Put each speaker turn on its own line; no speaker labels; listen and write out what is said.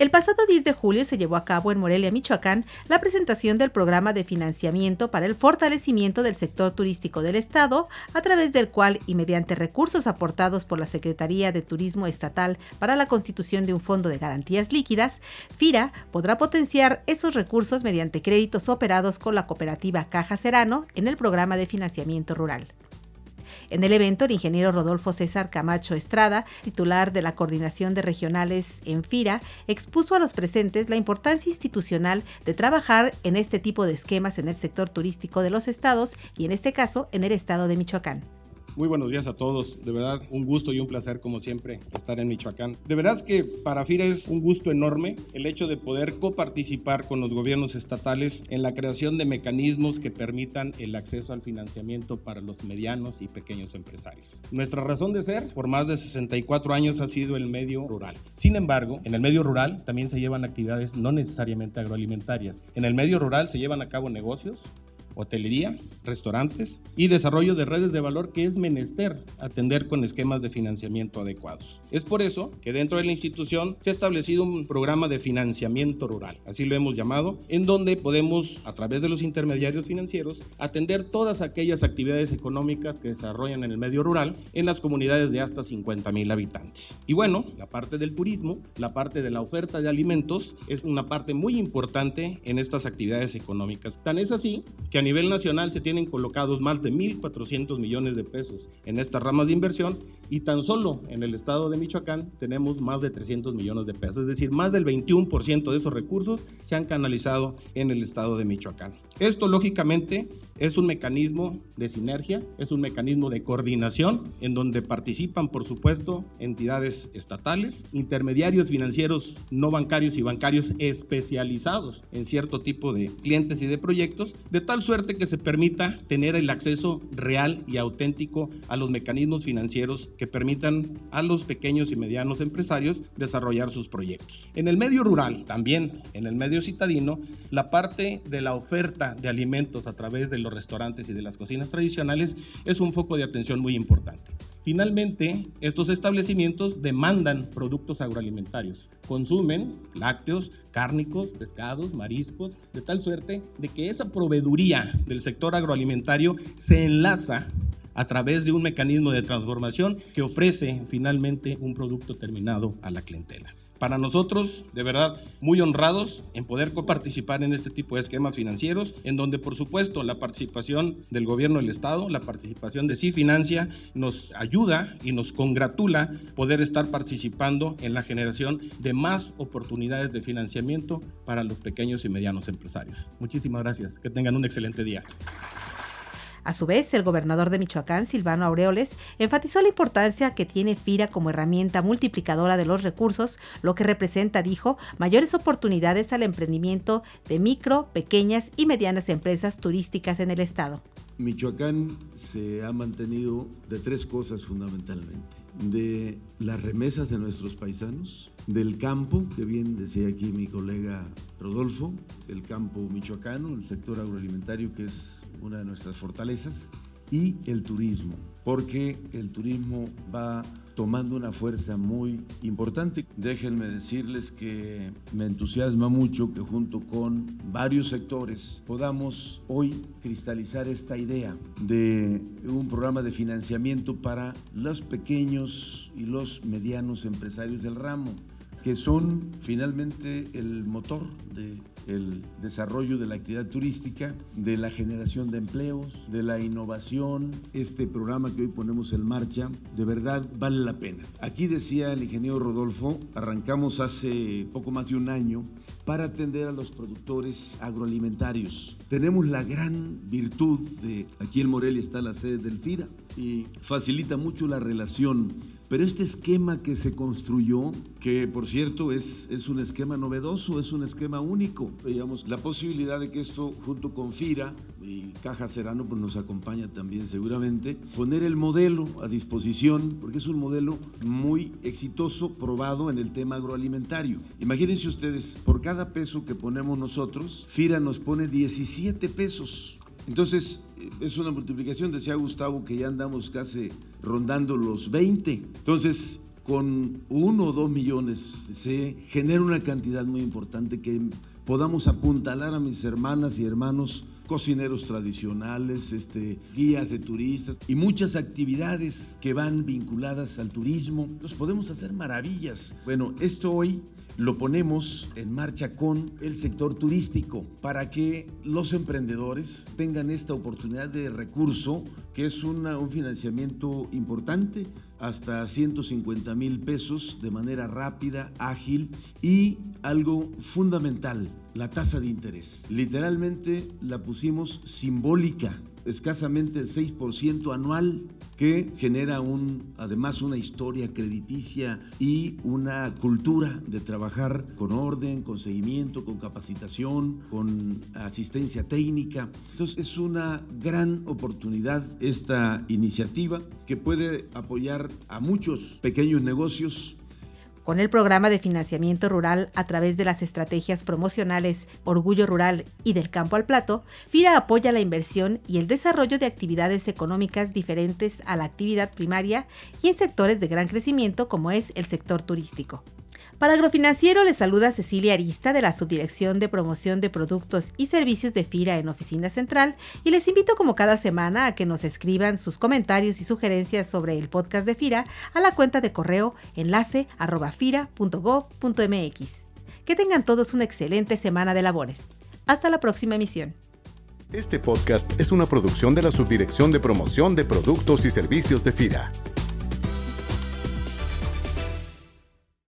El pasado 10 de julio se llevó a cabo en Morelia, Michoacán, la presentación del programa de financiamiento para el fortalecimiento del sector turístico del Estado, a través del cual y mediante recursos aportados por la Secretaría de Turismo Estatal para la constitución de un fondo de garantías líquidas, FIRA podrá potenciar esos recursos mediante créditos operados con la cooperativa Caja Serano en el programa de financiamiento rural. En el evento, el ingeniero Rodolfo César Camacho Estrada, titular de la Coordinación de Regionales en FIRA, expuso a los presentes la importancia institucional de trabajar en este tipo de esquemas en el sector turístico de los estados y en este caso en el estado de Michoacán.
Muy buenos días a todos. De verdad, un gusto y un placer, como siempre, estar en Michoacán. De verdad que para FIRA es un gusto enorme el hecho de poder coparticipar con los gobiernos estatales en la creación de mecanismos que permitan el acceso al financiamiento para los medianos y pequeños empresarios. Nuestra razón de ser, por más de 64 años, ha sido el medio rural. Sin embargo, en el medio rural también se llevan actividades no necesariamente agroalimentarias. En el medio rural se llevan a cabo negocios, hotelería, restaurantes y desarrollo de redes de valor que es menester atender con esquemas de financiamiento adecuados. Es por eso que dentro de la institución se ha establecido un programa de financiamiento rural, así lo hemos llamado, en donde podemos, a través de los intermediarios financieros, atender todas aquellas actividades económicas que desarrollan en el medio rural en las comunidades de hasta 50 mil habitantes. Y bueno, la parte del turismo, la parte de la oferta de alimentos es una parte muy importante en estas actividades económicas. Tan es así que a nivel nacional se tienen colocados más de 1.400 millones de pesos en estas ramas de inversión y tan solo en el estado de Michoacán tenemos más de 300 millones de pesos, es decir, más del 21% de esos recursos se han canalizado en el estado de Michoacán. Esto lógicamente es un mecanismo de sinergia, es un mecanismo de coordinación en donde participan, por supuesto, entidades estatales, intermediarios financieros no bancarios y bancarios especializados en cierto tipo de clientes y de proyectos, de tal suerte que se permita tener el acceso real y auténtico a los mecanismos financieros que permitan a los pequeños y medianos empresarios desarrollar sus proyectos. En el medio rural, también en el medio citadino, la parte de la oferta de alimentos a través de los restaurantes y de las cocinas tradicionales es un foco de atención muy importante. Finalmente, estos establecimientos demandan productos agroalimentarios, consumen lácteos, cárnicos, pescados, mariscos, de tal suerte de que esa proveeduría del sector agroalimentario se enlaza a través de un mecanismo de transformación que ofrece finalmente un producto terminado a la clientela. Para nosotros, de verdad, muy honrados en poder participar en este tipo de esquemas financieros, en donde por supuesto la participación del gobierno del Estado, la participación de Sí Financia, nos ayuda y nos congratula poder estar participando en la generación de más oportunidades de financiamiento para los pequeños y medianos empresarios. Muchísimas gracias. Que tengan un excelente día.
A su vez, el gobernador de Michoacán, Silvano Aureoles, enfatizó la importancia que tiene FIRA como herramienta multiplicadora de los recursos, lo que representa, dijo, mayores oportunidades al emprendimiento de micro, pequeñas y medianas empresas turísticas en el estado.
Michoacán se ha mantenido de tres cosas fundamentalmente. De las remesas de nuestros paisanos, del campo, que bien decía aquí mi colega Rodolfo, el campo michoacano, el sector agroalimentario que es una de nuestras fortalezas, y el turismo, porque el turismo va tomando una fuerza muy importante. Déjenme decirles que me entusiasma mucho que junto con varios sectores podamos hoy cristalizar esta idea de un programa de financiamiento para los pequeños y los medianos empresarios del ramo que son finalmente el motor del desarrollo de la actividad turística, de la generación de empleos, de la innovación. Este programa que hoy ponemos en marcha, de verdad vale la pena. Aquí decía el ingeniero Rodolfo, arrancamos hace poco más de un año para atender a los productores agroalimentarios. Tenemos la gran virtud de, aquí en Morelia está la sede del FIRA y facilita mucho la relación pero este esquema que se construyó, que por cierto es, es un esquema novedoso, es un esquema único, la posibilidad de que esto, junto con FIRA y Caja Cerano, pues nos acompaña también seguramente, poner el modelo a disposición, porque es un modelo muy exitoso, probado en el tema agroalimentario. Imagínense ustedes, por cada peso que ponemos nosotros, FIRA nos pone 17 pesos. Entonces, es una multiplicación, decía Gustavo, que ya andamos casi rondando los 20. Entonces, con uno o dos millones se genera una cantidad muy importante que podamos apuntalar a mis hermanas y hermanos cocineros tradicionales, este, guías de turistas y muchas actividades que van vinculadas al turismo. Nos podemos hacer maravillas. Bueno, esto hoy lo ponemos en marcha con el sector turístico para que los emprendedores tengan esta oportunidad de recurso que es un financiamiento importante hasta 150 mil pesos de manera rápida, ágil y algo fundamental, la tasa de interés. Literalmente la pusimos simbólica escasamente el 6% anual, que genera un, además una historia crediticia y una cultura de trabajar con orden, con seguimiento, con capacitación, con asistencia técnica. Entonces es una gran oportunidad esta iniciativa que puede apoyar a muchos pequeños negocios
con el programa de financiamiento rural a través de las estrategias promocionales Orgullo Rural y del Campo al Plato, FIRA apoya la inversión y el desarrollo de actividades económicas diferentes a la actividad primaria y en sectores de gran crecimiento como es el sector turístico. Para Agrofinanciero les saluda Cecilia Arista de la Subdirección de Promoción de Productos y Servicios de FIRA en Oficina Central y les invito como cada semana a que nos escriban sus comentarios y sugerencias sobre el podcast de FIRA a la cuenta de correo enlace arroba fira.gov.mx. Que tengan todos una excelente semana de labores. Hasta la próxima emisión.
Este podcast es una producción de la Subdirección de Promoción de Productos y Servicios de FIRA.